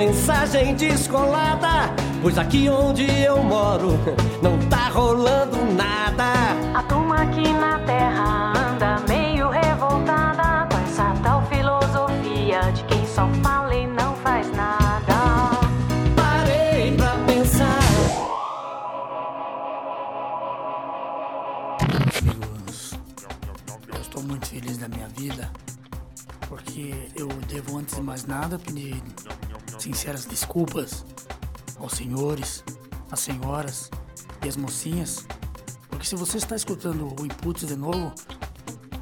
mensagem descolada. Pois aqui onde eu moro não tá rolando nada. A turma aqui na terra anda meio revoltada com essa tal filosofia de quem só fala e não faz nada. Parei pra pensar. Amigos, eu estou muito feliz da minha vida porque eu devo, antes de mais nada, pedir sinceras desculpas aos senhores, às senhoras e às mocinhas, porque se você está escutando o Inputs de novo,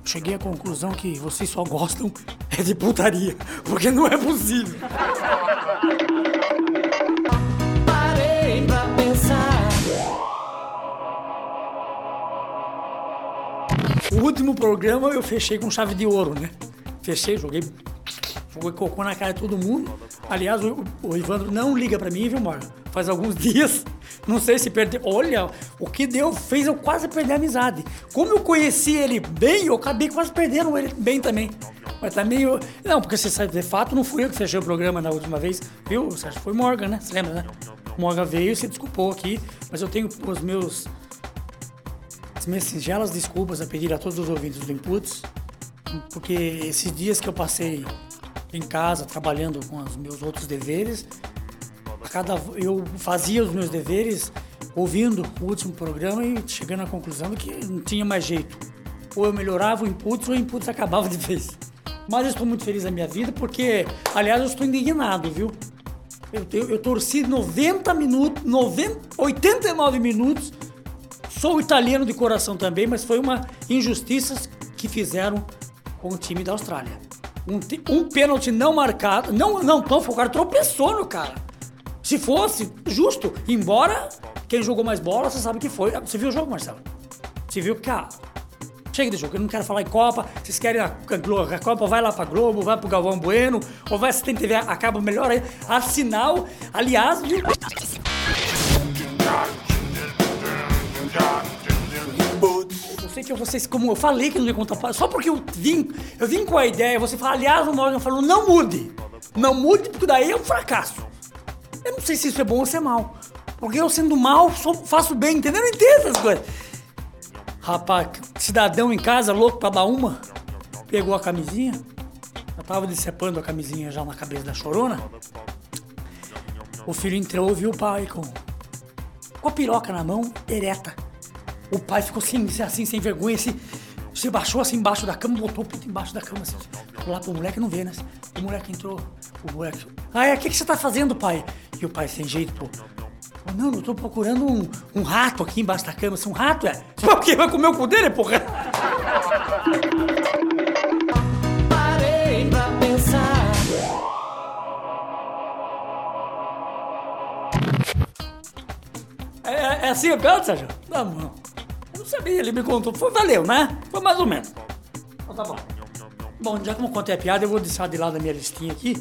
cheguei à conclusão que vocês só gostam é de putaria, porque não é possível. Parei pra pensar. O último programa eu fechei com chave de ouro, né? Fechei, joguei, joguei cocô na cara de todo mundo. Aliás, o, o Ivandro não liga pra mim, viu, Morgan? Faz alguns dias, não sei se perdeu. Olha, o que deu fez eu quase perder a amizade. Como eu conheci ele bem, eu acabei quase perdendo ele bem também. Mas tá meio. Não, porque você sabe, de fato, não fui eu que fechei o programa na última vez, viu? Você acha que foi Morgan, né? Você lembra, né? Morgan veio e se desculpou aqui, mas eu tenho os meus as minhas singelas desculpas a pedir a todos os ouvintes do Inputs, porque esses dias que eu passei em casa trabalhando com os meus outros deveres, a cada eu fazia os meus deveres ouvindo o último programa e chegando à conclusão que não tinha mais jeito. Ou eu melhorava o Inputs ou o Inputs acabava de vez. Mas eu estou muito feliz na minha vida porque, aliás, eu estou indignado, viu? Eu, eu, eu torci 90 minutos, 90, 89 minutos Sou italiano de coração também, mas foi uma injustiça que fizeram com o time da Austrália. Um, um pênalti não marcado, não, não, foi o cara tropeçou no cara. Se fosse justo, embora quem jogou mais bola, você sabe que foi. Você viu o jogo, Marcelo? Você viu que, ah, chega de jogo, eu não quero falar em Copa, vocês querem a, a Glo- a Copa, vai lá pra Globo, vai pro Galvão Bueno, ou vai se tem TV, acaba melhor aí. Afinal, aliás, viu? Eu sei que vocês, como eu falei que não ia contar, só porque eu vim, eu vim com a ideia, você fala, aliás, o Morgan falou, não mude. Não mude, porque daí é um fracasso. Eu não sei se isso é bom ou se é mal. Porque eu sendo mal, sou- faço bem, entendeu? Eu não entendo essas coisas. Rapaz, cidadão em casa, louco pra dar uma, pegou a camisinha, eu tava decepando a camisinha já na cabeça da chorona. O filho entrou e viu o pai com, com a piroca na mão, ereta. O pai ficou assim, assim sem vergonha, assim, se baixou assim embaixo da cama, botou o pinto embaixo da cama, assim, falou lá pro moleque não vê, né? O moleque entrou, o moleque. Ah, é, o que, que você tá fazendo, pai? E o pai sem jeito, pô. "Oh, Não, eu tô procurando um, um rato aqui embaixo da cama. Se um rato é. Por quê? Vai comer o cu dele, porra? Parei pra pensar. É, é, é assim a piada, Sérgio? Não, não. Sabia, ele me contou. Foi, valeu, né? Foi mais ou menos. Então tá bom. Bom, já que eu contei a piada, eu vou deixar de lado a minha listinha aqui.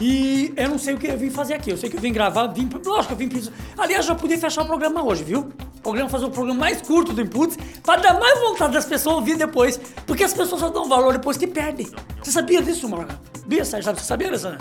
E eu não sei o que eu vim fazer aqui. Eu sei que eu vim gravar, vim. Lógico que eu vim. Aliás, já podia fechar o programa hoje, viu? O programa fazer o programa mais curto do Inputs para dar mais vontade das pessoas ouvir depois. Porque as pessoas só dão valor depois que perdem. Você sabia disso, Morgan? Bia, você sabia disso, né?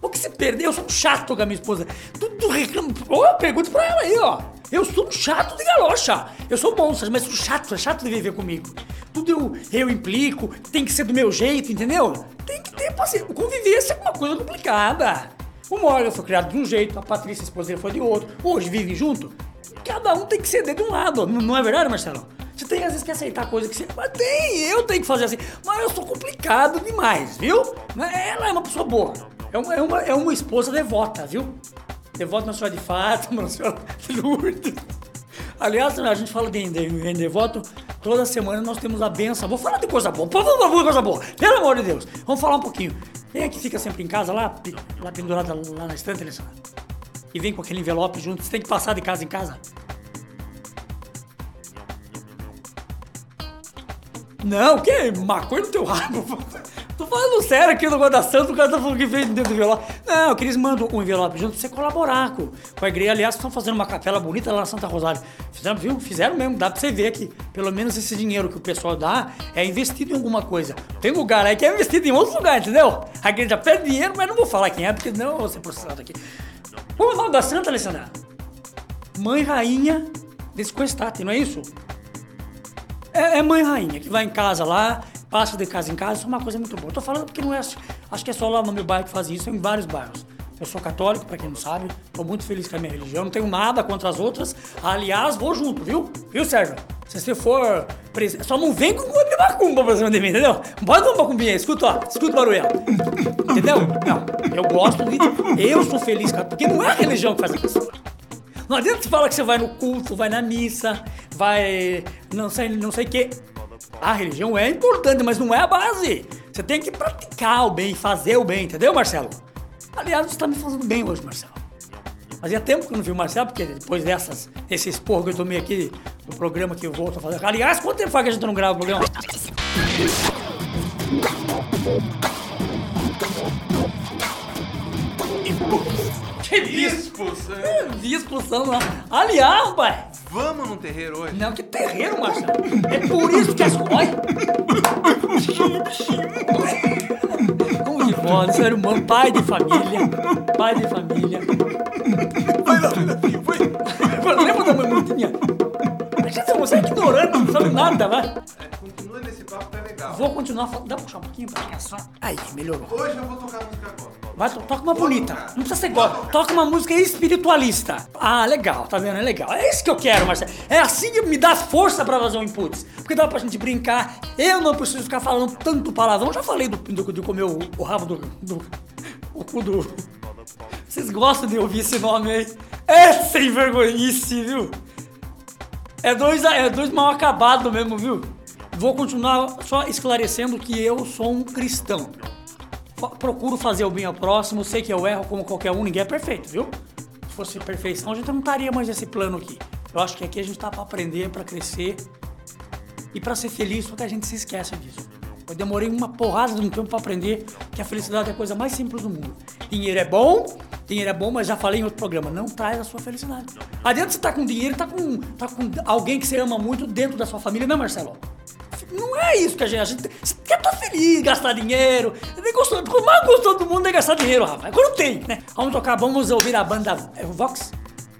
Porque se perder, eu sou um chato com a minha esposa. Tudo reclamo. Ô, eu pergunto pra ela aí, ó. Eu sou um chato de galocha. Eu sou bom, mas sou chato, é chato de viver comigo. Tudo eu, eu implico, tem que ser do meu jeito, entendeu? Tem que ter paciência. Convivência é uma coisa complicada. O Morgan foi criado de um jeito, a Patrícia, a esposa dele, foi de outro. Hoje vivem junto. Cada um tem que ceder de um lado. Não, é verdade, Marcelo? Você tem às vezes que aceitar coisa que você. Mas tem, eu tenho que fazer assim. Mas eu sou complicado demais, viu? Ela é uma pessoa boa. É uma, é uma, é uma esposa devota, viu? Devota na senhora de Fátima, na senhora de Lourdes. Aliás, a gente fala de, de, em devoto, toda semana nós temos a benção. Vou falar de coisa boa, por favor, de coisa boa. Pelo amor de Deus. Vamos falar um pouquinho. Quem é que fica sempre em casa lá, lá pendurada lá na estante, Alessandra? E vem com aquele envelope junto, você tem que passar de casa em casa? Não, que? Maconha no teu rabo. Tô falando sério aqui no Guarda Santo, o cara tá falando que fez dentro do envelope. Não, que eles mandam um envelope junto pra você colaborar com, com a igreja. Aliás, estão fazendo uma capela bonita lá na Santa Rosário. Fizeram, viu? Fizeram mesmo, dá pra você ver que pelo menos esse dinheiro que o pessoal dá é investido em alguma coisa. Tem lugar aí que é investido em outro lugar, entendeu? A igreja pede dinheiro, mas não vou falar quem é, porque não vou ser processado aqui. É o nome da Santa, Alessandra? Mãe Rainha Desquestate, não é isso? É, é mãe rainha que vai em casa lá, passa de casa em casa, isso é uma coisa muito boa. Tô falando porque não é. Acho que é só lá no meu bairro que faz isso, é em vários bairros. Eu sou católico, pra quem não sabe, tô muito feliz com a minha religião, não tenho nada contra as outras. Aliás, vou junto, viu? Viu, Sérgio? Se você for preso, só não vem com de macumba pra cima de mim, entendeu? Bota uma macumbinha escuta, ó, escuta o barulho. Entendeu? Não, eu gosto de. Eu sou feliz, cara, porque não é a religião que faz isso. Não adianta você falar que você vai no culto, vai na missa, vai não sei, não sei o quê. A religião é importante, mas não é a base. Você tem que praticar o bem, fazer o bem, entendeu, Marcelo? Aliás, você está me fazendo bem hoje, Marcelo. Fazia tempo que eu não vi o Marcelo, porque depois dessas, desse esporro que eu tomei aqui no programa que eu volto a fazer. Aliás, quanto tempo faz que a gente não grava o programa? Que Expulsão. Vi expulsão lá. Aliás, pai. Vamos num terreiro hoje? Não, que terreiro, Marcelo. É por isso que as. Olha! Como de foda, ser humano, pai de família. Pai de família. Vai lá, filho, vai. Lembra da mamutinha? A gente você é ignorante, não sabe nada, vai. Papo é legal. Vou continuar falando. Dá pra puxar um pouquinho pra cá só. Aí, melhorou. Hoje eu vou tocar música gospel. Vai, to- toca uma bonita. Não precisa ser gospel. Toca uma música espiritualista. Ah, legal, tá vendo? É legal. É isso que eu quero, Marcelo. É assim que me dá força pra fazer um inputs. Porque dá pra gente brincar. Eu não preciso ficar falando tanto palavrão. Já falei do, do, de comer o, o rabo do, do. O cu do. Vocês gostam de ouvir esse nome aí? É sem vergonhice, viu? É dois, é dois mal acabados mesmo, viu? Vou continuar só esclarecendo que eu sou um cristão. Procuro fazer o bem ao próximo, sei que eu erro como qualquer um, ninguém é perfeito, viu? Se fosse perfeição, a gente não estaria mais nesse plano aqui. Eu acho que aqui a gente tá pra aprender, pra crescer e pra ser feliz, só que a gente se esquece disso. Eu demorei uma porrada de um tempo pra aprender que a felicidade é a coisa mais simples do mundo. Dinheiro é bom, dinheiro é bom, mas já falei em outro programa, não traz a sua felicidade. Adianta você estar com dinheiro, tá com, tá com alguém que você ama muito dentro da sua família, né, Marcelo? Não é isso que a gente. A gente quer estar feliz, gastar dinheiro. O mais gostoso do mundo é gastar dinheiro, rapaz. Quando tem, né? Vamos tocar, vamos ouvir a banda é, Vox?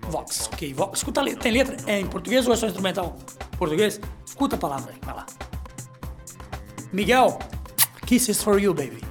Vox, ok. Vox. Escuta a letra. Tem letra? É em português ou é só instrumental? Português? Escuta a palavra aí, vai lá. Miguel, kisses for you, baby.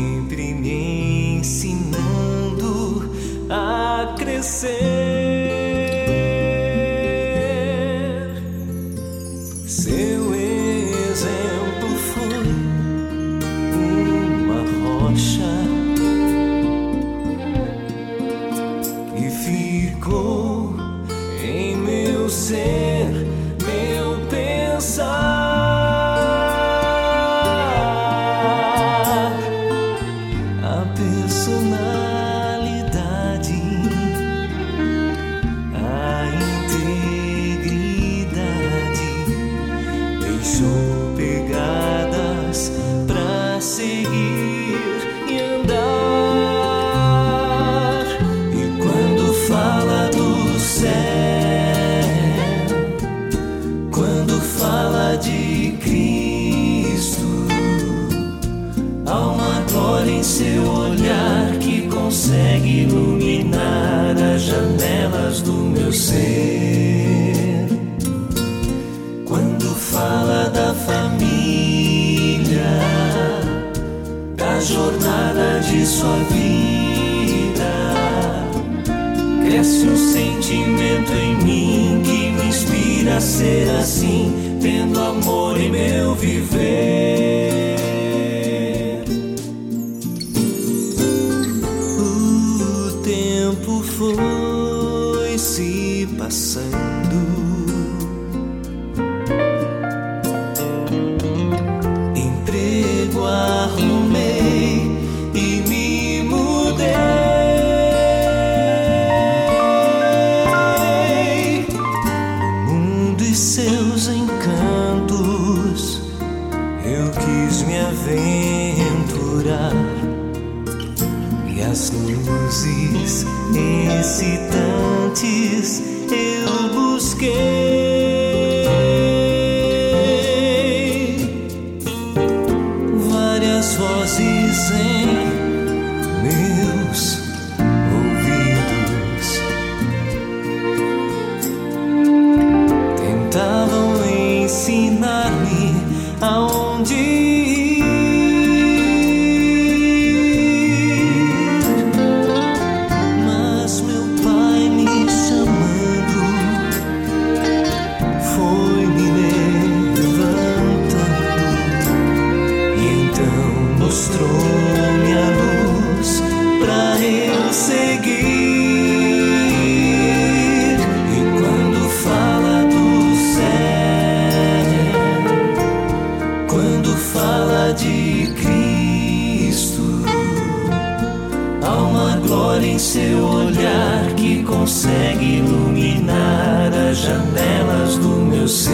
Sempre me ensinando a crescer. Iluminar as janelas do meu ser. Quando fala da família, da jornada de sua vida, Cresce um sentimento em mim que me inspira a ser assim, tendo amor em meu viver. Aventurar. E as luzes excitantes eu busquei. Consegue iluminar as janelas do meu ser.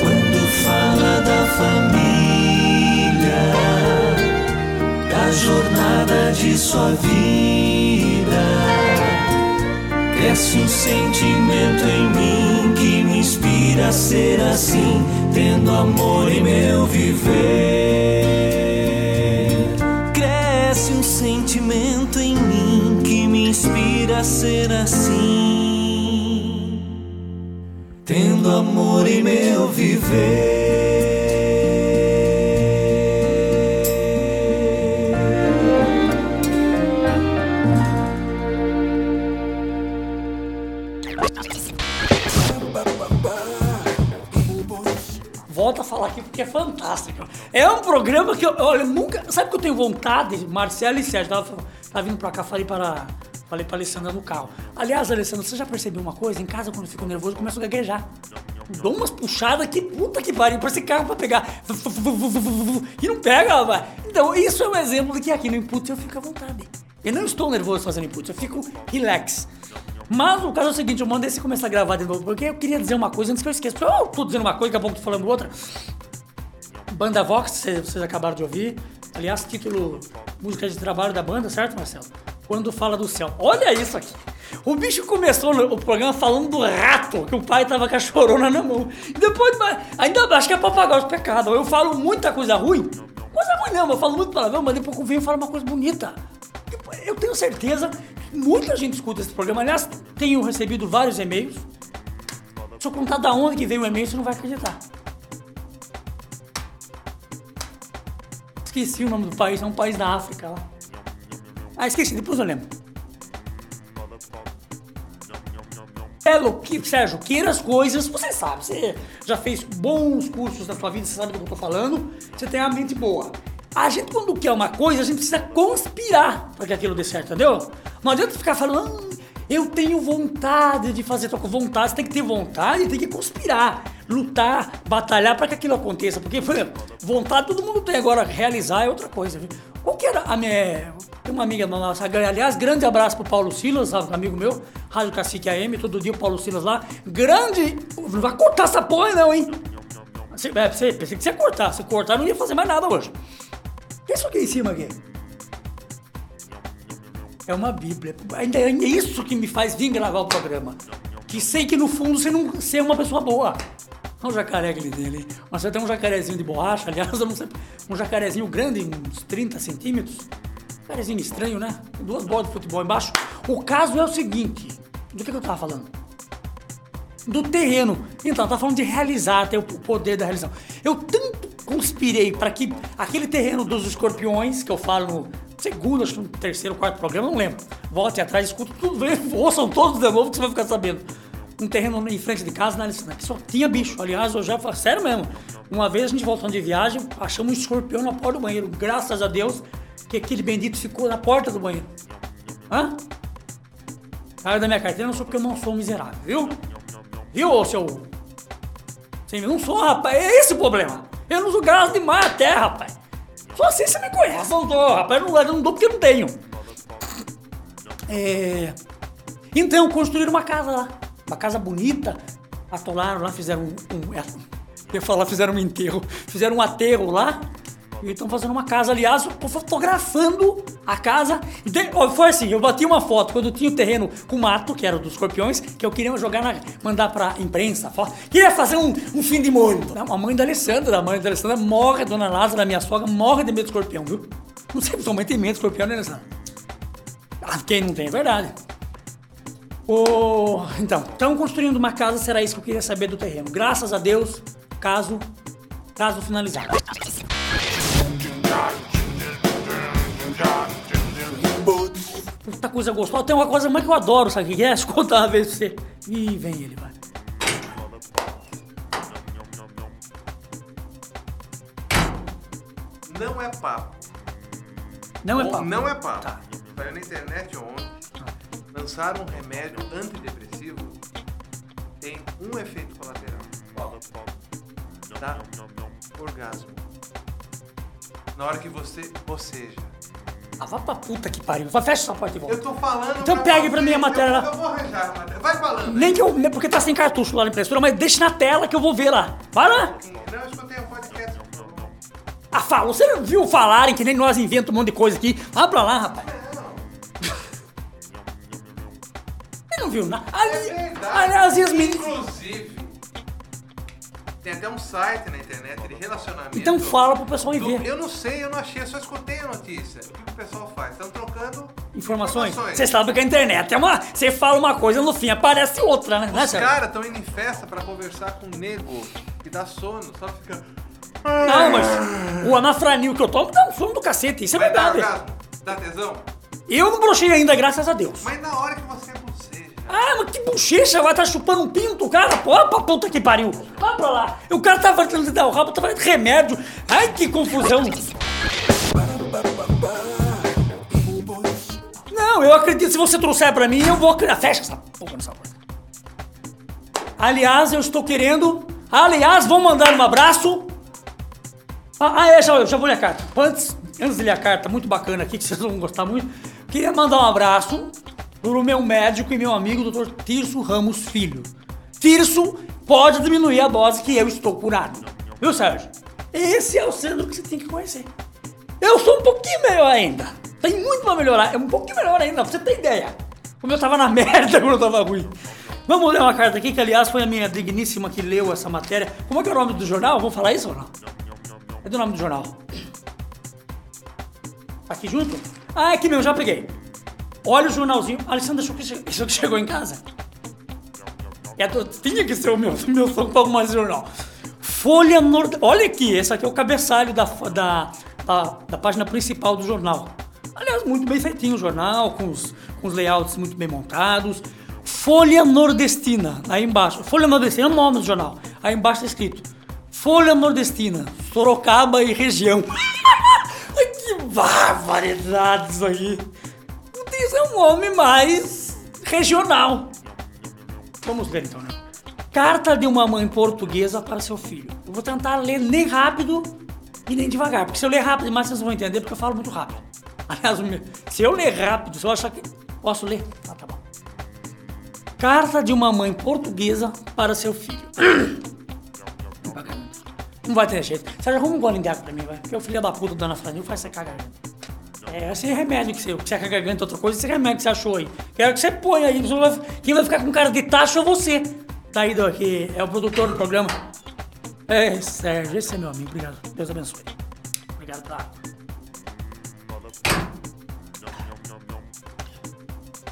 Quando fala da família, da jornada de sua vida, cresce um sentimento em mim que me inspira a ser assim, tendo amor em meu viver. Ser assim, tendo amor em meu viver. Volto a falar aqui porque é fantástico. É um programa que eu, olha, nunca. Sabe que eu tenho vontade, Marcelo e Sérgio, tava, tava vindo pra cá, falei para. Falei pra Alessandra no carro. Aliás, Alessandra, você já percebeu uma coisa? Em casa, quando eu fico nervoso, eu começo a gaguejar. Dou umas puxadas que puta que pariu, parece carro pra pegar. E não pega, rapaz. Então, isso é um exemplo de que aqui no input eu fico à vontade. Eu não estou nervoso fazendo input, eu fico relax. Mas o caso é o seguinte, eu mandei você começar a gravar de novo, porque eu queria dizer uma coisa antes que eu esqueça. Eu tô dizendo uma coisa, daqui a pouco tô falando outra. Banda Vox, vocês acabaram de ouvir. Aliás, título música de trabalho da banda, certo, Marcelo? Quando fala do céu. Olha isso aqui. O bicho começou o programa falando do rato, que o pai tava com a chorona na mão. E depois, ainda acho que é pra pagar os pecados. Eu falo muita coisa ruim. Coisa ruim não, eu falo muito palavrão, mas depois que eu venho uma coisa bonita. Eu tenho certeza que muita gente escuta esse programa. Aliás, tenho recebido vários e-mails. Se eu contar da onde que veio o e-mail, você não vai acreditar. Esqueci o nome do país, é um país da África lá. Ah, esqueci, depois eu lembro. Pelo que, Sérgio, queira as coisas, você sabe, você já fez bons cursos na sua vida, você sabe do que eu tô falando, você tem a mente boa. A gente, quando quer uma coisa, a gente precisa conspirar para que aquilo dê certo, entendeu? Não adianta ficar falando, "Ah, eu tenho vontade de fazer, tô com vontade, você tem que ter vontade tem que conspirar, lutar, batalhar para que aquilo aconteça, porque, por vontade todo mundo tem, agora realizar é outra coisa? Qual que era a minha... Tem uma amiga nossa, aliás, grande abraço pro Paulo Silas, amigo meu, Rádio Cacique AM, todo dia o Paulo Silas lá. Grande. Não vai cortar essa porra, não, hein? Você, é, você, pensei que você ia cortar. Se cortar, não ia fazer mais nada hoje. O que é isso aqui em cima aqui? É uma Bíblia. É isso que me faz vir gravar o programa. Que sei que no fundo você não é uma pessoa boa. Olha o jacaré aquele dele. Mas você tem um jacarezinho de borracha, aliás, eu não sei. Um jacarezinho grande, uns 30 centímetros. Jacarezinho estranho, né? Duas bolas de futebol embaixo. O caso é o seguinte: do que, que eu tava falando? do terreno. Então, tá falando de realizar, ter o poder da realização. Eu tanto conspirei para que aquele terreno dos escorpiões, que eu falo no. Segundo, acho que terceiro, quarto programa, não lembro. Volte atrás, escuta tudo, ouçam todos de novo que você vai ficar sabendo. Um terreno em frente de casa, na Alicina, que só tinha bicho. Aliás, eu já falo, sério mesmo. Uma vez a gente voltando de viagem, achamos um escorpião na porta do banheiro. Graças a Deus que aquele bendito ficou na porta do banheiro. Hã? Cara da minha carteira, não sou porque eu não sou um miserável, viu? Viu, seu. Não sou, rapaz. É esse o problema. Eu não sou graça demais até, rapaz. Só assim você me conhece, não dou, rapaz. Não, eu não dou porque não tenho. É. Então, construíram uma casa lá. Uma casa bonita. Atolaram lá, fizeram um. um é, eu ia falar, fizeram um enterro. Fizeram um aterro lá. E estão fazendo uma casa. Aliás, fotografando a casa. Foi assim, eu bati uma foto quando tinha o terreno com mato, que era dos escorpiões, que eu queria jogar na. mandar pra imprensa. foto. Queria fazer um, um fim de mundo. A mãe da Alessandra, a mãe da Alessandra morre, a dona Lázara, minha sogra, morre de medo de escorpião, viu? Não sei, sua mãe tem medo de escorpião, né, Alessandra? Ah, quem não tem, é verdade. Ô, então, estão construindo uma casa, será isso que eu queria saber do terreno. Graças a Deus, caso, caso finalizado. Puta coisa gostosa. Tem uma coisa mais que eu adoro, sabe o que é? Contar uma vez pra você. Ih, vem ele, vai. Não é papo. Não é papo. Não é papo. Tá. Saiu na internet ontem. Lançaram um remédio antidepressivo. Tem um efeito colateral. Dá orgasmo. Na hora que você boceja. Ah, vá pra puta que pariu. Vai, fecha essa porta e volta. Eu tô falando. Então pegue pra mim a matéria Eu, lá. eu vou arranjar a matéria. Vai falando. Nem que eu. nem Porque tá sem cartucho lá na impressora, mas deixa na tela que eu vou ver lá. Vai lá. Não, eu escutei um podcast. Ah, fala. Você não viu falarem que nem nós inventamos um monte de coisa aqui? Vai pra lá, rapaz. Você não viu nada. Ali, É verdade. aliás, Yasmin. Inclusive, tem até um site na internet de relacionamento. Então fala pro pessoal ir ver. Eu não sei, eu não achei, eu só escutei a notícia. O que o pessoal faz? Estão trocando Informações. Você sabe que a internet é uma. Você fala uma coisa, no fim aparece outra, né? Né, Os caras estão indo em festa pra conversar com um nego que dá sono, só fica. Não, mas o anafranil que eu tomo dá um sono do cacete. Isso é Vai dar verdade. Dá tesão? Eu não brochei ainda, graças a Deus. Mas na hora que você boceja. Ah, mas que bochecha, vai estar chupando um pinto, cara? Pô, pra puta que pariu. Vai pra lá. O cara tava tentando dar o rabo, tava de remédio. Ai, que confusão. Não, eu acredito, se você trouxer pra mim, eu vou... acre- Fecha essa porra nessa porta. Aliás, eu estou querendo... Aliás, vou mandar um abraço... Ah, ah, é, já, já vou ler a carta. Antes, antes de ler a carta, muito bacana aqui, que vocês vão gostar muito, queria mandar um abraço pro meu médico e meu amigo, Dr. Tirso Ramos Filho. Tirso pode diminuir a dose que eu estou curado. Viu, Sérgio? Esse é o Sandro que você tem que conhecer. Eu sou um pouquinho melhor ainda. Tem muito pra melhorar. É um pouquinho melhor ainda, pra você ter ideia. Como eu tava na merda quando eu tava ruim. Vamos ler uma carta aqui, que aliás foi a minha digníssima que leu essa matéria. Como é que é o nome do jornal? Vamos falar isso ou não? É do nome do jornal. Tá aqui junto? Ah, é aqui mesmo, já peguei. Olha o jornalzinho. Alessandra, isso que, isso chegou em casa. É tinha que ser o meu, meu São Paulo mais jornal. Folha Nord... Olha aqui, esse aqui é o cabeçalho da, da, da, da página principal do jornal. Aliás, muito bem feitinho o jornal, com os, com os layouts muito bem montados. Folha Nordestina, aí embaixo. Folha Nordestina é o nome do jornal. Aí embaixo está escrito Folha Nordestina, Sorocaba e região. Que barbaridade isso aí. Isso é um nome mais regional. Vamos ver então, né? Carta de uma mãe portuguesa para seu filho. Eu vou tentar ler nem rápido e nem devagar, porque se eu ler rápido demais vocês vão entender, porque eu falo muito rápido. Aliás, se eu ler rápido, se eu achar que. Posso ler? Ah, tá bom. Carta de uma mãe portuguesa para seu filho. Não vai ter jeito. Você arruma um golinho de água pra mim, vai. Porque o filho da puta da Dona Franil faz secar a garganta. É, esse remédio que você, que a garganta, outra coisa, esse remédio que você achou aí. Quero que você ponha aí. você vai- quem vai ficar com cara de tacho é você. Tá aí, do- que é o produtor do programa. É, Sérgio, esse é meu amigo. Obrigado. Deus abençoe. Obrigado água.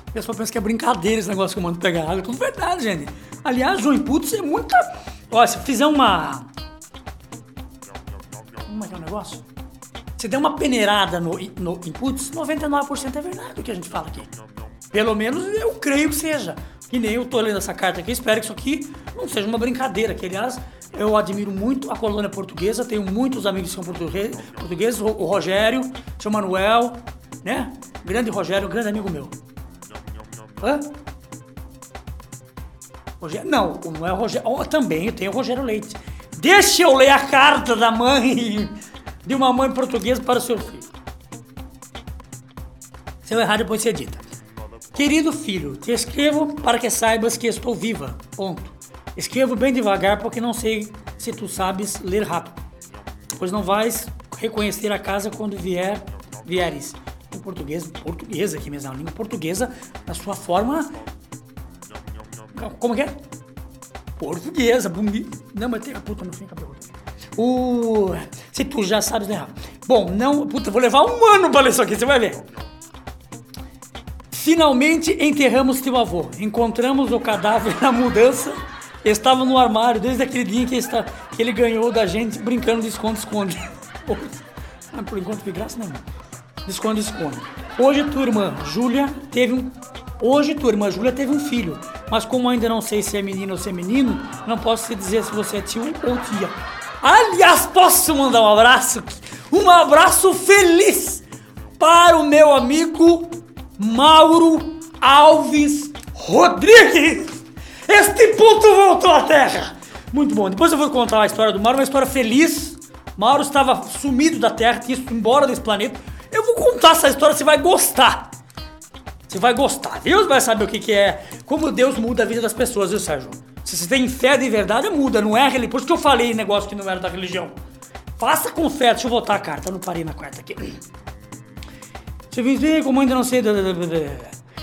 O pessoal pensa que é brincadeira esse negócio que eu mando pegar água. É tudo verdade, gente. Aliás, João Putz é muita. Ó, se fizer uma. Como é que é o negócio? Se der uma peneirada no, no inputs, 99% é verdade o que a gente fala aqui. Pelo menos eu creio que seja. Que nem eu tô lendo essa carta aqui, espero que isso aqui não seja uma brincadeira. Que, aliás, eu admiro muito a colônia portuguesa, tenho muitos amigos que são portugue- portugueses, o Rogério, o seu Manuel, né? Grande Rogério, grande amigo meu. Hã? Rogério, não, não é o Rogério. Oh, também eu tenho o Rogério Leite. Deixa eu ler a carta da mãe, de uma mãe portuguesa para o seu filho. Se eu errar, depois você edita. Querido filho, te escrevo para que saibas que estou viva. Ponto. Escrevo bem devagar porque não sei se tu sabes ler rápido. Pois não vais reconhecer a casa quando vier, vieres. Em português, portuguesa aqui mesmo, a língua portuguesa, na sua forma. Como que é? Portuguesa, bumi. Não, mas tem a puta no fim, cabelo. O. Se tu já sabes ler rápido. Bom, não. Puta, vou levar um ano pra ler isso aqui, você vai ver. Finalmente enterramos teu avô. Encontramos o cadáver na mudança. Estava no armário desde aquele dia que, está, que ele ganhou da gente brincando de esconde-esconde. por enquanto de graça não. De esconde-esconde. Hoje tua irmã Júlia teve um. Hoje tua irmã Júlia teve um filho. Mas como ainda não sei se é menino ou se é menino, não posso te dizer se você é tio ou tia. Aliás, posso mandar um abraço? Um abraço feliz para o meu amigo Mauro Alves Rodrigues. Este puto voltou à Terra. Muito bom. Depois eu vou contar a história do Mauro, uma história feliz. Mauro estava sumido da Terra, tinha ido embora desse planeta. Eu vou contar essa história, você vai gostar. Você vai gostar, viu? Vai saber o que, que é, como Deus muda a vida das pessoas, viu, Sérgio? Se você tem fé de verdade, muda, não é religião. Por isso que eu falei negócio que não era da religião. Faça com fé, deixa eu voltar a carta, eu não parei na quarta aqui. Você vê como ainda não sei.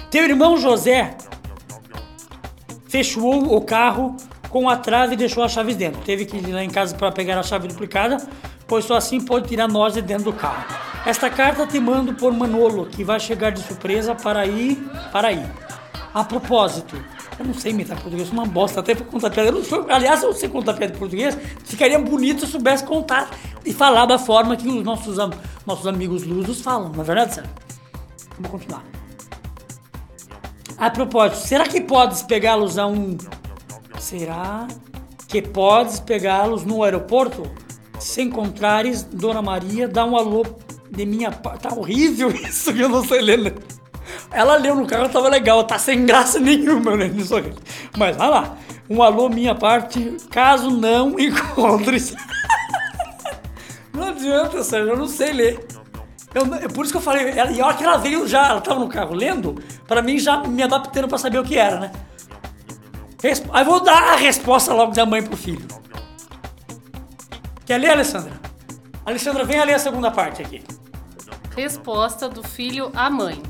Teu irmão José fechou o carro com a trave e deixou as chaves dentro. Teve que ir lá em casa para pegar a chave duplicada, pois só assim pode tirar nós de dentro do carro. Esta carta te mando por Manolo, que vai chegar de surpresa para ir. Para aí. A propósito, eu não sei imitar português, uma bosta, até para contar piada. Eu sou, aliás, eu sei contar piada em português, ficaria bonito se eu soubesse contar e falar da forma que os nossos, nossos amigos lusos falam, não é verdade, Sérgio? Vamos continuar. A propósito, será que podes pegá-los a um. Será que podes pegá-los no aeroporto? Se encontrares Dona Maria, dá um alô de minha. Tá horrível isso que eu não sei ler. Ela leu no carro, tava legal, tá sem graça nenhuma, né? Mas vai lá. Um alô minha parte, caso não encontres. Não adianta, Sérgio, eu não sei ler. Eu, é por isso que eu falei, e a hora que ela veio já, ela tava no carro lendo, pra mim já me adaptando pra saber o que era, né? Resp- Aí vou dar a resposta logo da mãe pro filho. Quer ler, Alessandra? Alessandra, vem ler a segunda parte aqui. Resposta do filho à mãe.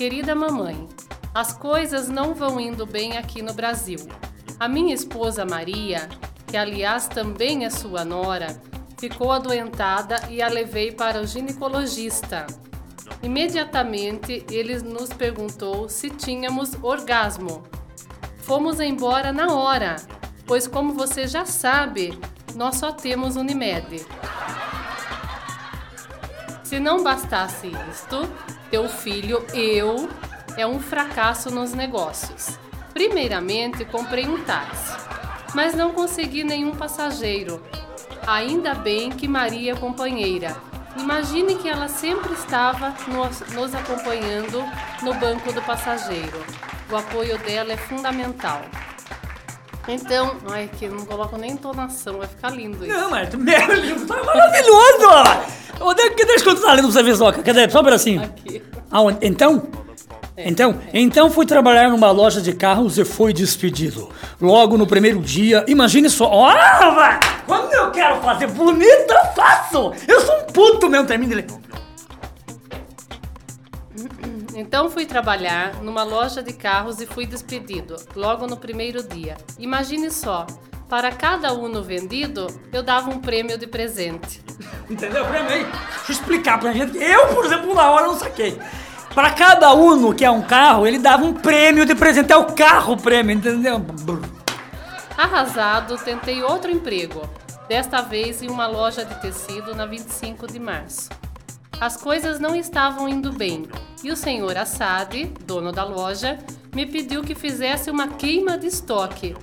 Querida mamãe, as coisas não vão indo bem aqui no Brasil. A minha esposa Maria, que aliás também é sua nora, ficou adoentada e a levei para o ginecologista. Imediatamente ele nos perguntou se tínhamos orgasmo. Fomos embora na hora, pois como você já sabe, nós só temos Unimed. Se não bastasse isto, teu filho, eu, é um fracasso nos negócios. Primeiramente, comprei um táxi, mas não consegui nenhum passageiro. Ainda bem que Maria é companheira. Imagine que ela sempre estava nos, nos acompanhando no banco do passageiro. O apoio dela é fundamental. Então, ai, que não coloco nem entonação, vai ficar lindo isso. Não, mas meu livro tá maravilhoso! Onde é que deixa eu pra você ver só? Cadê? Só um pedacinho. Aqui. Aonde? Então? Então, então fui trabalhar numa loja de carros e fui despedido. Logo no primeiro dia, imagine só. Velho! Quando eu quero fazer bonito, eu faço! Eu sou um puto mesmo, termina de ler. Então fui trabalhar numa loja de carros e fui despedido logo no primeiro dia. Imagine só, para cada Uno vendido, eu dava um prêmio de presente. Entendeu? Pera aí. Deixa eu explicar pra gente. Eu, por exemplo, na hora não saquei. Pra cada Uno que é um carro, ele dava um prêmio de presente. É o carro prêmio, entendeu? Arrasado, tentei outro emprego, desta vez em uma loja de tecido na 25 de março. As coisas não estavam indo bem e o senhor Assad, dono da loja, me pediu que fizesse uma queima de estoque.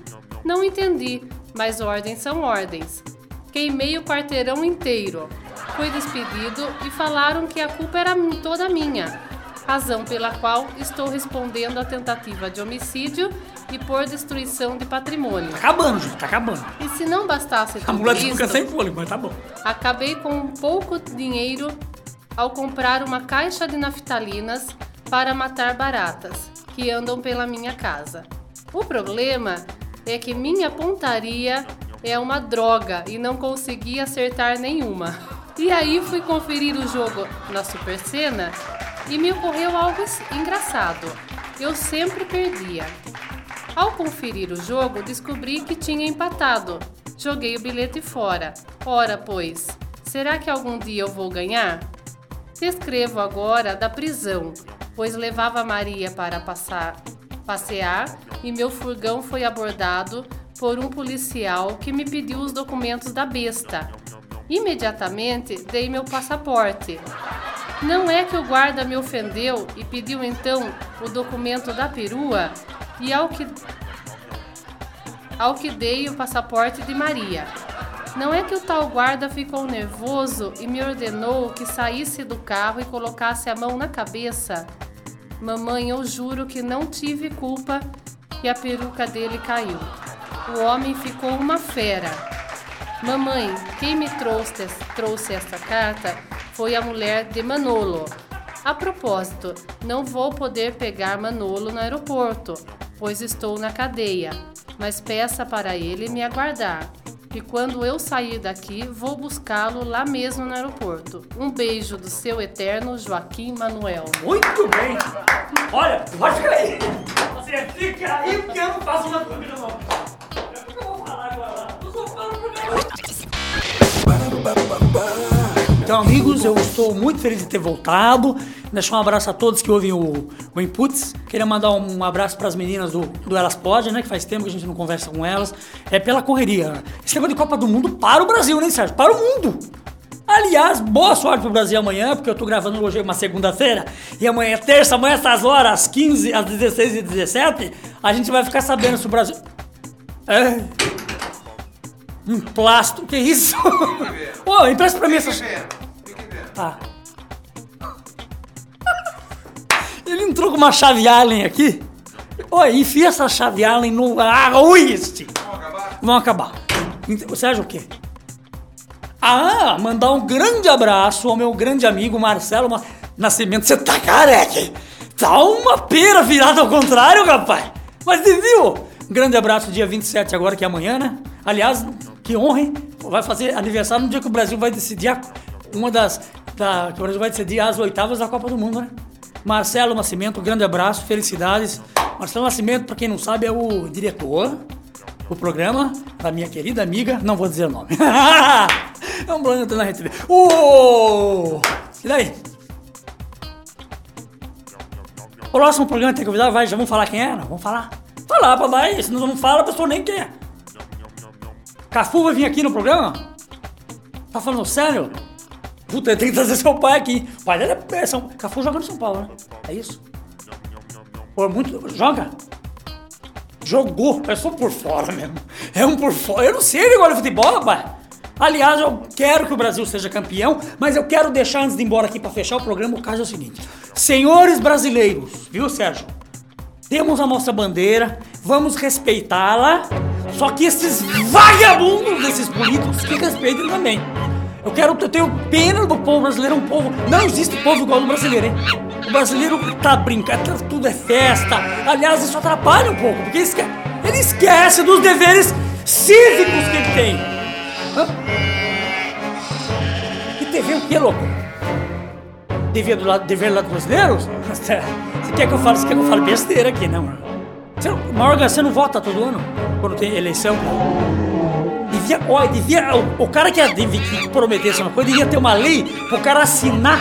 Não entendi, mas ordens são ordens. Queimei o quarteirão inteiro. Fui despedido e falaram que a culpa era toda minha, razão pela qual estou respondendo à tentativa de homicídio e por destruição de patrimônio. Tá acabando, gente, tá acabando. E se não bastasse A tudo mulher isso, fica sem fôlego, mas tá bom. acabei com um pouco dinheiro ao comprar uma caixa de naftalinas para matar baratas que andam pela minha casa. O problema é que minha pontaria é uma droga e não consegui acertar nenhuma. E aí fui conferir o jogo na Super Cena e me ocorreu algo engraçado. Eu sempre perdia. Ao conferir o jogo, descobri que tinha empatado. Joguei o bilhete fora. Ora, pois, será que algum dia eu vou ganhar? Descrevo agora da prisão, pois levava Maria para passar, passear e meu furgão foi abordado por um policial que me pediu os documentos da besta. Imediatamente dei meu passaporte. Não é que o guarda me ofendeu e pediu então o documento da perua e ao que ao que dei o passaporte de Maria. Não é que o tal guarda ficou nervoso e me ordenou que saísse do carro e colocasse a mão na cabeça? Mamãe, eu juro que não tive culpa e a peruca dele caiu. O homem ficou uma fera. Mamãe, quem me trouxe, trouxe esta carta foi a mulher de Manolo. A propósito, não vou poder pegar Manolo no aeroporto, pois estou na cadeia, mas peça para ele me aguardar. E quando eu sair daqui, vou buscá-lo lá mesmo no aeroporto. Um beijo do seu eterno Joaquim Manuel. Muito bem. Olha, pode ficar aí. Você fica aí porque eu não faço uma coisa não. Eu vou falar agora? Eu só Então, amigos, eu estou muito feliz de ter voltado. Deixar um abraço a todos que ouvem o, o Inputs. Queria mandar um abraço para as meninas do, do Elas Pode, né? Que faz tempo que a gente não conversa com elas. É pela correria. Esse negócio de Copa do Mundo para o Brasil, né, Sérgio? Para o mundo. Aliás, boa sorte pro Brasil amanhã, porque eu tô gravando hoje uma segunda-feira. E amanhã é terça, amanhã essas horas, às 15, às 16 e 17, a gente vai ficar sabendo se o Brasil. É. Um plástico, que isso? Ô, empresta pra mim essa. Fique vendo, fique vendo. Tá. Ele entrou com uma chave Allen aqui. Oi, enfia essa chave Allen no. Ah, ui. Vamos acabar? Vamos acabar. Ent- Sérgio, o quê? Ah, mandar um grande abraço ao meu grande amigo Marcelo Ma- Nascimento. Você tá careca? Tá uma pera virada ao contrário, rapaz. Mas você viu? Um grande abraço dia 27 agora, que é amanhã, né? Aliás, que honra, hein? Vai fazer aniversário no dia que o Brasil vai decidir a- uma das... Da, que o Brasil vai decidir as oitavas da Copa do Mundo, né? Marcelo Nascimento, um grande abraço, felicidades. Marcelo Nascimento, pra quem não sabe, é o diretor o programa da minha querida amiga, não vou dizer o nome. é um programa na Rede TV. Ô! E daí? O próximo programa tem que convidar, vai, já vamos falar quem é? Não, vamos falar. Falar, papai, se não fala, a pessoa nem quem é. Cafu vai vir aqui no programa? Tá falando sério? Puta, tem que trazer seu pai aqui. O pai dele é São... Cafu joga no São Paulo, né? É isso? Pô, é muito... Joga? Jogou, é só por fora mesmo. É um por fora. Eu não sei negócio de futebol, rapaz. Aliás, eu quero que o Brasil seja campeão, mas eu quero deixar antes de ir embora aqui pra fechar o programa, o caso é o seguinte. Senhores brasileiros, viu, Sérgio? Temos a nossa bandeira, vamos respeitá-la, só que esses vagabundos desses políticos que respeitem também. Eu quero, eu tenho pena do povo brasileiro, um povo. Não existe povo igual ao brasileiro, hein? O brasileiro tá brincando, tá- tudo é festa. Aliás, isso atrapalha um pouco, porque esque- ele esquece dos deveres cívicos que ele tem. E TV o quê, louco? Dever do lado, dever do lado dos brasileiros? Você quer que eu fale, você quer que eu fale besteira aqui, não? Você, não- Morgan, você não vota todo ano? Quando tem eleição? Devia, ó, devia, o, o cara que, que prometesse uma coisa devia ter uma lei pro cara assinar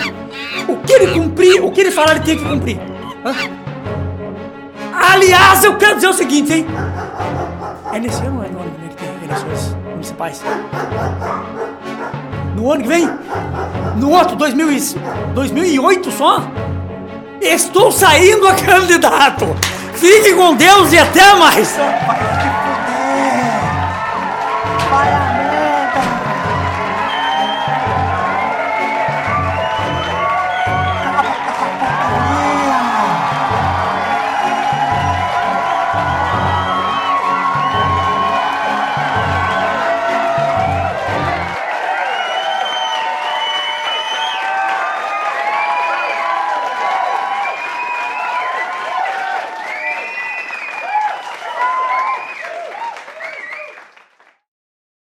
o que ele cumprir, o que ele falar ele tem que cumprir. Hã? Aliás, eu quero dizer o seguinte, hein? É nesse ano é no ano que tem eleições municipais? No ano que vem? No outro, 2000 e- 2008 só? Estou saindo a candidato! Fique com Deus e até mais!